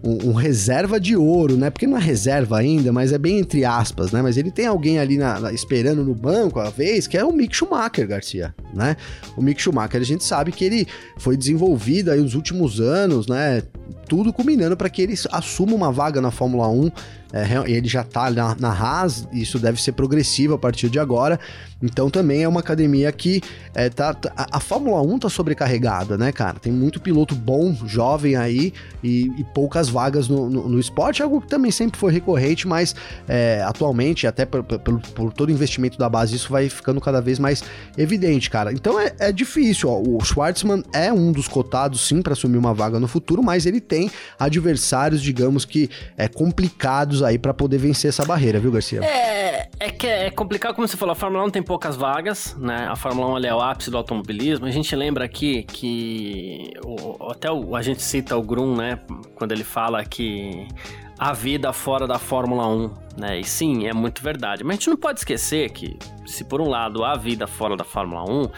um, um, reserva de ouro, né? Porque não é reserva ainda, mas é bem entre aspas, né? Mas ele tem alguém ali na, na, esperando no banco a vez, que é o Mick Schumacher, Garcia, né? O Mick Schumacher, a gente sabe que ele foi desenvolvido aí nos últimos anos, né? Tudo culminando para que ele assuma uma vaga na Fórmula 1 é, ele já tá na, na Haas, isso deve ser progressivo a partir de agora. Então também é uma academia que é, tá, tá a, a, Fórmula 1 tá sobrecarregada, né, cara? Tem muito piloto bom, jovem aí e, e poucas vagas no, no, no, esporte, algo que também sempre foi recorrente, mas é, atualmente, até por, por, por, todo o investimento da base, isso vai ficando cada vez mais evidente, cara. Então é, é difícil, ó. O Schwartzman é um dos cotados, sim, para assumir uma vaga no futuro, mas ele tem adversários, digamos que é complicados aí para poder vencer essa barreira, viu, Garcia? É, é que é complicado, como você falou, a Fórmula 1 tem poucas vagas, né? A Fórmula 1 é o ápice do automobilismo. A gente lembra aqui que o, até o, a gente cita o Grum, né? Quando ele fala que a vida fora da Fórmula 1, né? E sim, é muito verdade. Mas a gente não pode esquecer que, se por um lado há vida fora da Fórmula 1,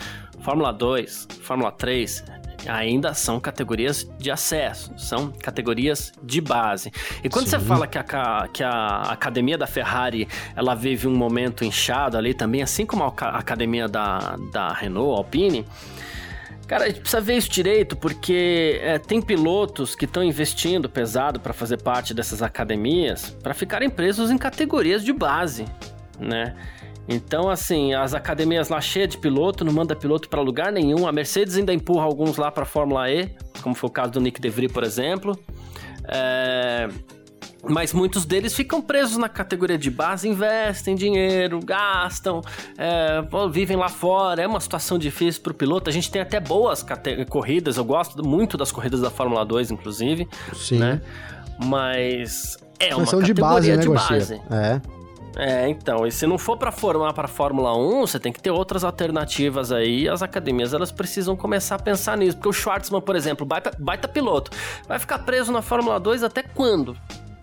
Fórmula 2, Fórmula 3 ainda são categorias de acesso, são categorias de base. E quando Sim. você fala que a, que a academia da Ferrari ela vive um momento inchado ali também, assim como a academia da, da Renault, Alpine, Cara, a gente precisa ver isso direito, porque é, tem pilotos que estão investindo pesado para fazer parte dessas academias para ficarem presos em categorias de base, né? Então, assim, as academias lá cheias de piloto, não manda piloto para lugar nenhum. A Mercedes ainda empurra alguns lá para Fórmula E, como foi o caso do Nick DeVry, por exemplo. É... Mas muitos deles ficam presos na categoria de base, investem dinheiro, gastam, é, vivem lá fora. É uma situação difícil para o piloto. A gente tem até boas corridas, eu gosto muito das corridas da Fórmula 2, inclusive. Sim. Né? Mas é uma categoria de base. Né, de base. É. É, então, e se não for para formar para Fórmula 1, você tem que ter outras alternativas aí. As academias elas precisam começar a pensar nisso, porque o Schwartzman, por exemplo, baita, baita piloto, vai ficar preso na Fórmula 2 até quando?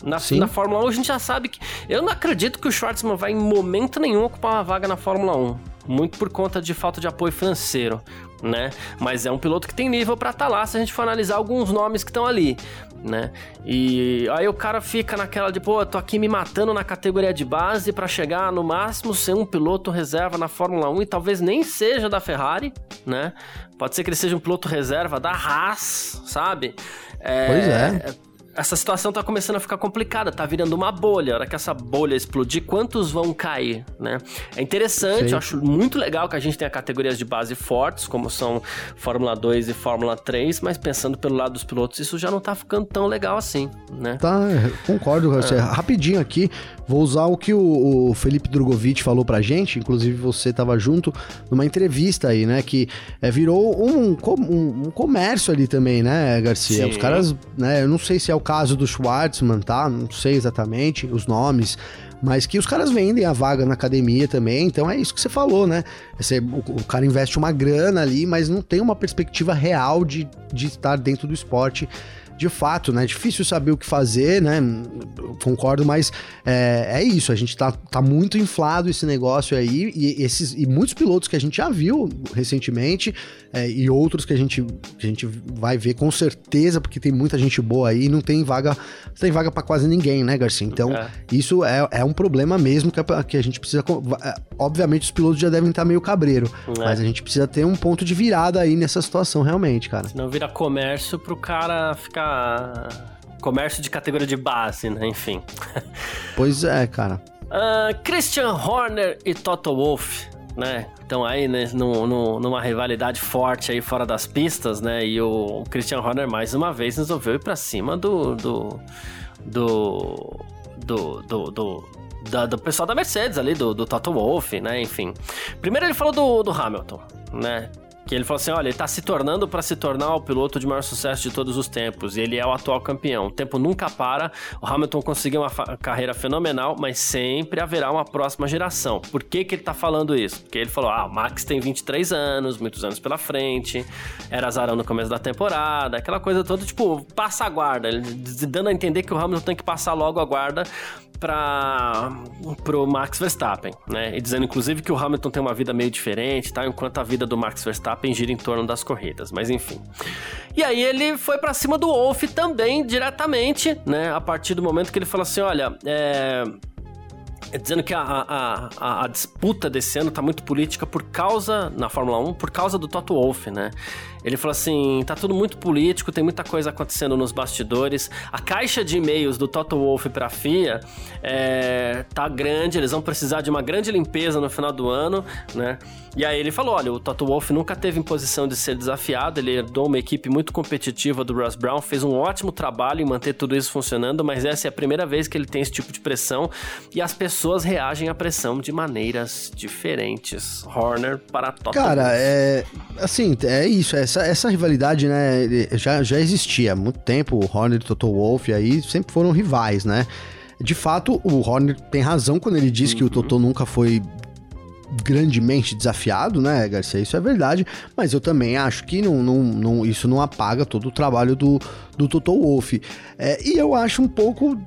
Na, na, Fórmula 1 a gente já sabe que. Eu não acredito que o Schwartzman vai em momento nenhum ocupar uma vaga na Fórmula 1. Muito por conta de falta de apoio financeiro, né? Mas é um piloto que tem nível para estar tá lá se a gente for analisar alguns nomes que estão ali né? E aí o cara fica naquela de, pô, eu tô aqui me matando na categoria de base para chegar no máximo ser um piloto reserva na Fórmula 1 e talvez nem seja da Ferrari, né? Pode ser que ele seja um piloto reserva da Haas, sabe? É, pois é. Essa situação tá começando a ficar complicada, tá virando uma bolha. A hora que essa bolha explodir, quantos vão cair, né? É interessante, eu acho muito legal que a gente tenha categorias de base fortes, como são Fórmula 2 e Fórmula 3, mas pensando pelo lado dos pilotos, isso já não tá ficando tão legal assim, né? Tá, concordo com você. É. Rapidinho aqui, vou usar o que o, o Felipe Drogovic falou pra gente, inclusive você tava junto numa entrevista aí, né? Que é, virou um, um, um, comércio ali também, né, Garcia? Sim. Os caras, né? Eu não sei se é o caso do Schwartzman, tá? Não sei exatamente os nomes, mas que os caras vendem a vaga na academia também, então é isso que você falou, né? Você, o, o, cara investe uma grana ali, mas não tem uma perspectiva real de, de estar dentro do esporte de fato, né? É difícil saber o que fazer, né? Concordo, mas é, é isso. A gente tá, tá muito inflado esse negócio aí. E, esses, e muitos pilotos que a gente já viu recentemente é, e outros que a, gente, que a gente vai ver com certeza, porque tem muita gente boa aí não tem vaga, tem vaga para quase ninguém, né, Garcia? Então, é. isso é, é um problema mesmo que a, que a gente precisa. É, obviamente, os pilotos já devem estar meio cabreiro, é. mas a gente precisa ter um ponto de virada aí nessa situação, realmente, cara. Senão vira comércio pro cara ficar comércio de categoria de base, né? Enfim. <laughs> Pois é, cara. Uh, Christian Horner e Toto Wolff, né? Estão aí né, no, no, numa rivalidade forte aí fora das pistas, né? E o Christian Horner mais uma vez resolveu ir pra cima do. do. do. do, do, do, do, do pessoal da Mercedes ali, do, do Toto Wolff, né? Enfim. Primeiro ele falou do, do Hamilton, né? Que ele falou assim: olha, ele tá se tornando para se tornar o piloto de maior sucesso de todos os tempos. E ele é o atual campeão. O tempo nunca para. O Hamilton conseguiu uma carreira fenomenal, mas sempre haverá uma próxima geração. Por que, que ele tá falando isso? Porque ele falou: ah, o Max tem 23 anos, muitos anos pela frente, era azarão no começo da temporada, aquela coisa toda, tipo, passa a guarda. Ele, dando a entender que o Hamilton tem que passar logo a guarda para pro Max Verstappen, né? E dizendo inclusive que o Hamilton tem uma vida meio diferente, tá? Enquanto a vida do Max Verstappen gira em torno das corridas, mas enfim. E aí ele foi para cima do Wolff também diretamente, né? A partir do momento que ele falou assim, olha, é dizendo que a, a, a, a, disputa desse ano tá muito política por causa, na Fórmula 1, por causa do Toto Wolff, né? Ele falou assim: tá tudo muito político, tem muita coisa acontecendo nos bastidores. A caixa de e-mails do Toto Wolff pra FIA é, tá grande, eles vão precisar de uma grande limpeza no final do ano, né? E aí ele falou: olha, o Toto Wolff nunca teve em posição de ser desafiado, ele herdou uma equipe muito competitiva do Russ Brown, fez um ótimo trabalho em manter tudo isso funcionando, mas essa é a primeira vez que ele tem esse tipo de pressão e as pessoas reagem à pressão de maneiras diferentes. Horner para Toto Cara, Wolff. é. Assim, é isso, é essa, essa rivalidade, né, já, já existia há muito tempo. O Horner e o Toto Wolff aí sempre foram rivais, né? De fato, o Horner tem razão quando ele diz uhum. que o Toto nunca foi grandemente desafiado, né, Garcia? Isso é verdade, mas eu também acho que não, não, não isso não apaga todo o trabalho do, do Toto Wolff. É, e eu acho um pouco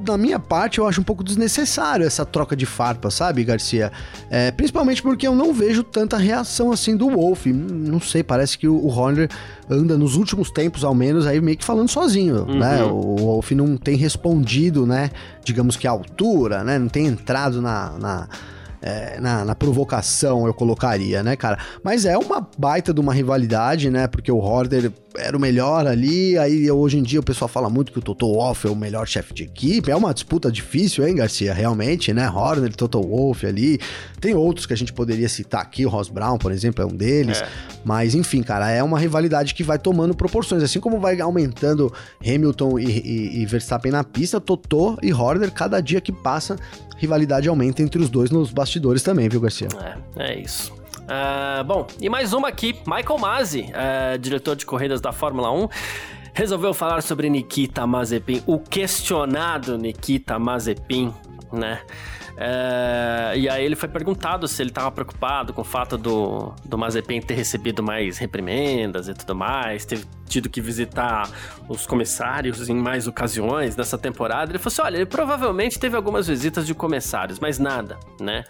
da minha parte, eu acho um pouco desnecessário essa troca de farpa, sabe, Garcia? É, principalmente porque eu não vejo tanta reação assim do Wolf. Não sei, parece que o, Horner anda nos últimos tempos, ao menos, aí meio que falando sozinho, uhum. né? O Wolf não tem respondido, né? Digamos que à altura, né? Não tem entrado na, na é, na, na, provocação, eu colocaria, né, cara? Mas é uma baita de uma rivalidade, né? Porque o Horder era o melhor ali, aí hoje em dia o pessoal fala muito que o Toto Wolff é o melhor chefe de equipe. É uma disputa difícil, hein, Garcia? Realmente, né? Horner, Toto Wolff ali. Tem outros que a gente poderia citar aqui, o Ross Brown, por exemplo, é um deles. É. Mas, enfim, cara, é uma rivalidade que vai tomando proporções. Assim como vai aumentando Hamilton e, e, e Verstappen na pista, Toto e Horner, cada dia que passa, rivalidade aumenta entre os dois nos bastidores também, viu, Garcia? É, é isso. Uh, bom, e mais uma aqui, Michael Masi, uh, diretor de corridas da Fórmula 1, resolveu falar sobre Nikita Mazepin, o questionado Nikita Mazepin, né? É, e aí ele foi perguntado se ele estava preocupado com o fato do, do Mazepin ter recebido mais reprimendas e tudo mais, ter tido que visitar os comissários em mais ocasiões nessa temporada. Ele falou assim: olha, ele provavelmente teve algumas visitas de comissários, mas nada, né?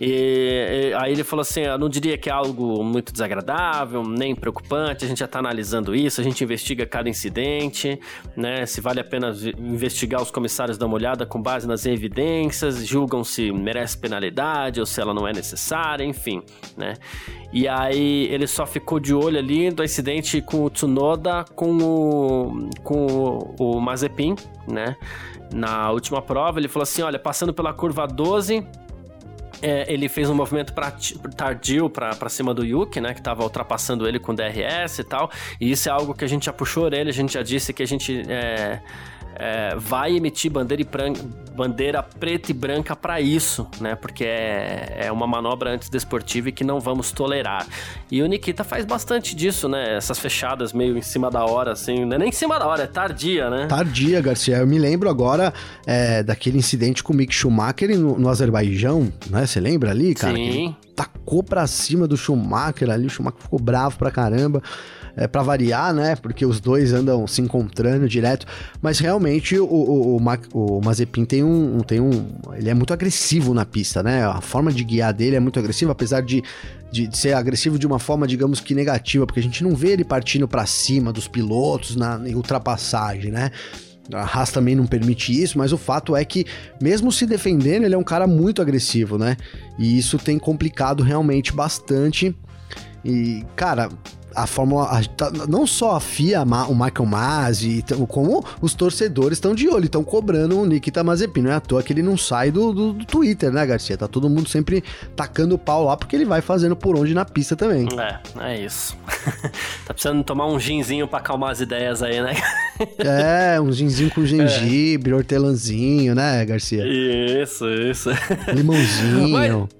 E, e aí ele falou assim: eu não diria que é algo muito desagradável, nem preocupante, a gente já está analisando isso, a gente investiga cada incidente, né? Se vale a pena investigar os comissários, dar uma olhada com base nas evidências, julga julgam se merece penalidade ou se ela não é necessária, enfim, né? E aí ele só ficou de olho ali do acidente com o Tsunoda com o, com o Mazepin, né? Na última prova, ele falou assim: olha, passando pela curva 12, é, ele fez um movimento pra, tardio para cima do Yuki, né? Que tava ultrapassando ele com DRS e tal. E isso é algo que a gente já puxou orelha, a gente já disse que a gente. É, é, vai emitir bandeira, bandeira preta e branca para isso, né? Porque é, é uma manobra antidesportiva e que não vamos tolerar. E o Nikita faz bastante disso, né? Essas fechadas meio em cima da hora, assim. Não é nem em cima da hora, é tardia, né? Tardia, Garcia. Eu me lembro agora é, daquele incidente com o Mick Schumacher no, no Azerbaijão, né? Você lembra ali, cara? Sim. Tacou pra cima do Schumacher ali, o Schumacher ficou bravo pra caramba é, para variar, né? Porque os dois andam se encontrando direto. Mas realmente o, o, o, o Mazepin tem um, tem um. Ele é muito agressivo na pista, né? A forma de guiar dele é muito agressiva, apesar de, de, de ser agressivo de uma forma, digamos que negativa, porque a gente não vê ele partindo para cima dos pilotos na em ultrapassagem, né? A Haas também não permite isso, mas o fato é que, mesmo se defendendo, ele é um cara muito agressivo, né? E isso tem complicado realmente bastante. E, cara, a Fórmula. A, tá, não só a FIA, o Michael Masi, como os torcedores estão de olho, estão cobrando o Nikita Mazepin. Não é à toa que ele não sai do, do, do, Twitter, né, Garcia? Tá todo mundo sempre tacando o pau lá, porque ele vai fazendo por onde na pista também. É, é isso. <laughs> tá precisando tomar um ginzinho pra acalmar as ideias aí, né? <laughs> é, um ginzinho com gengibre, é. hortelãzinho, né, Garcia? Isso, isso. Limãozinho. Mas...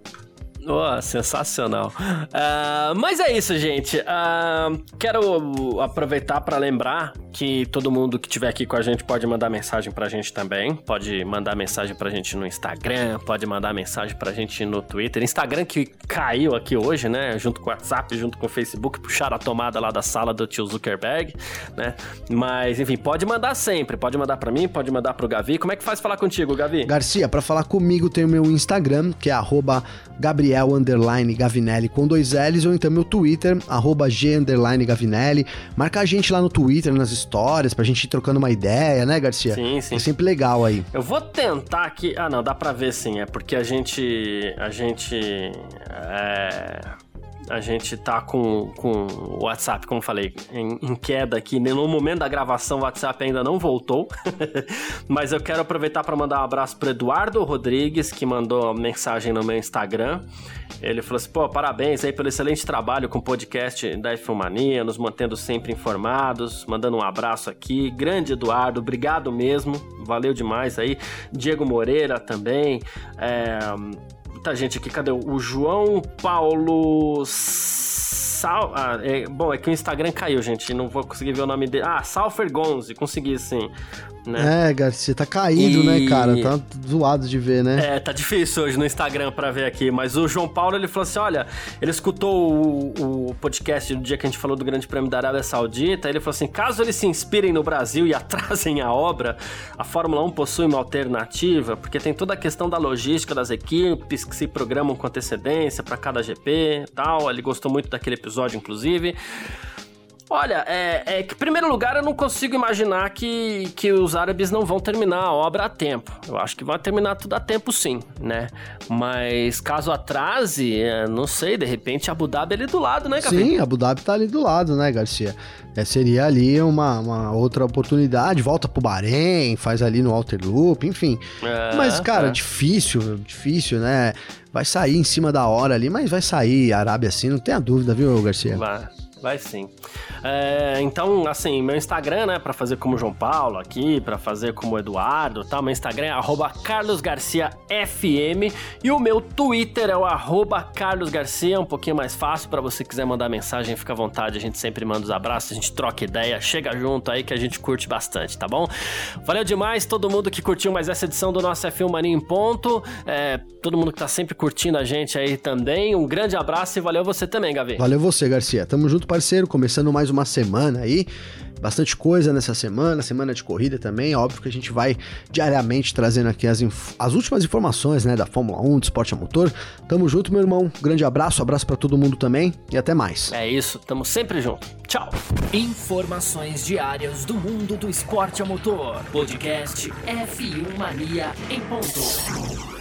Oh, sensacional. Uh, mas é isso, gente. Uh, quero aproveitar para lembrar que todo mundo que estiver aqui com a gente pode mandar mensagem pra gente também. Pode mandar mensagem pra gente no Instagram, pode mandar mensagem pra gente no Twitter. Instagram que caiu aqui hoje, né? Junto com o WhatsApp, junto com o Facebook, puxaram a tomada lá da sala do tio Zuckerberg, né? Mas, enfim, pode mandar sempre. Pode mandar pra mim, pode mandar pro Gavi. Como é que faz falar contigo, Gavi? Garcia, para falar comigo tem o meu Instagram, que é Gabriel Gavinelli com dois L's, ou então meu Twitter, G Gavinelli. Marca a gente lá no Twitter, nas histórias, pra gente ir trocando uma ideia, né, Garcia? Sim, sim. É sempre legal aí. Eu vou tentar aqui. Ah, não, dá pra ver sim. É porque a gente. A gente. É a gente tá com, com o WhatsApp, como falei, em, em, queda aqui. No momento da gravação, o WhatsApp ainda não voltou. <laughs> Mas eu quero aproveitar para mandar um abraço pro Eduardo Rodrigues, que mandou mensagem no meu Instagram. Ele falou assim: pô, parabéns aí pelo excelente trabalho com o podcast da Filmania, nos mantendo sempre informados. Mandando um abraço aqui. Grande Eduardo, obrigado mesmo. Valeu demais aí. Diego Moreira também. É Tá, gente, aqui, cadê? O João Paulo Sal... Ah, é, bom, é que o Instagram caiu, gente. Não vou conseguir ver o nome dele. Ah, Salfer Gonzi, consegui sim. Né? É, Garcia, tá caído, né, e... né, cara? Tá zoado de ver, né? É, tá difícil hoje no Instagram pra ver aqui. Mas o João Paulo, ele falou assim: olha, ele escutou o, o podcast do dia que a gente falou do Grande Prêmio da Arábia Saudita. Ele falou assim: caso eles se inspirem no Brasil e <laughs> atrasem a obra, a Fórmula 1 possui uma alternativa, porque tem toda a questão da logística das equipes que se programam com antecedência para cada GP e tal. Ele gostou muito daquele episódio, inclusive. Olha, é, é que, em primeiro lugar, eu não consigo imaginar que, que os árabes não vão terminar a obra a tempo. Eu acho que vai terminar tudo a tempo, sim, né? Mas caso atrase, é, não sei, de repente Abu Dhabi é ali do lado, né, Gabi? Sim, Abu Dhabi tá ali do lado, né, Garcia? É, seria ali uma, uma outra oportunidade, volta pro Bahrein, faz ali no Outer Loop, enfim. É, mas, cara, é. difícil, difícil, né? Vai sair em cima da hora ali, mas vai sair Arábia assim, não tenha dúvida, viu, Garcia? Vai. Vai sim. É, então, assim, meu Instagram, né, para fazer como João Paulo aqui, para fazer como Eduardo, tá? Meu Instagram é @carlosgarciafm e o meu Twitter é o @carlosgarcia, um pouquinho mais fácil para você quiser mandar mensagem, fica à vontade, a gente sempre manda os abraços, a gente troca ideia, chega junto aí que a gente curte bastante, tá bom? Valeu demais todo mundo que curtiu mais essa edição do nosso F1 Mania em ponto, é, todo mundo que tá sempre curtindo a gente aí também, um grande abraço e valeu você também, Gavi. Valeu você, Garcia. Tamo junto parceiro, começando mais uma semana aí. Bastante coisa nessa semana, semana de corrida também. Óbvio que a gente vai diariamente trazendo aqui as, as últimas informações né, da Fórmula 1, do esporte a motor. Tamo junto, meu irmão. Grande abraço, abraço para todo mundo também e até mais. É isso, tamo sempre junto. Tchau. Informações diárias do mundo do esporte a motor. Podcast F1 Mania em ponto.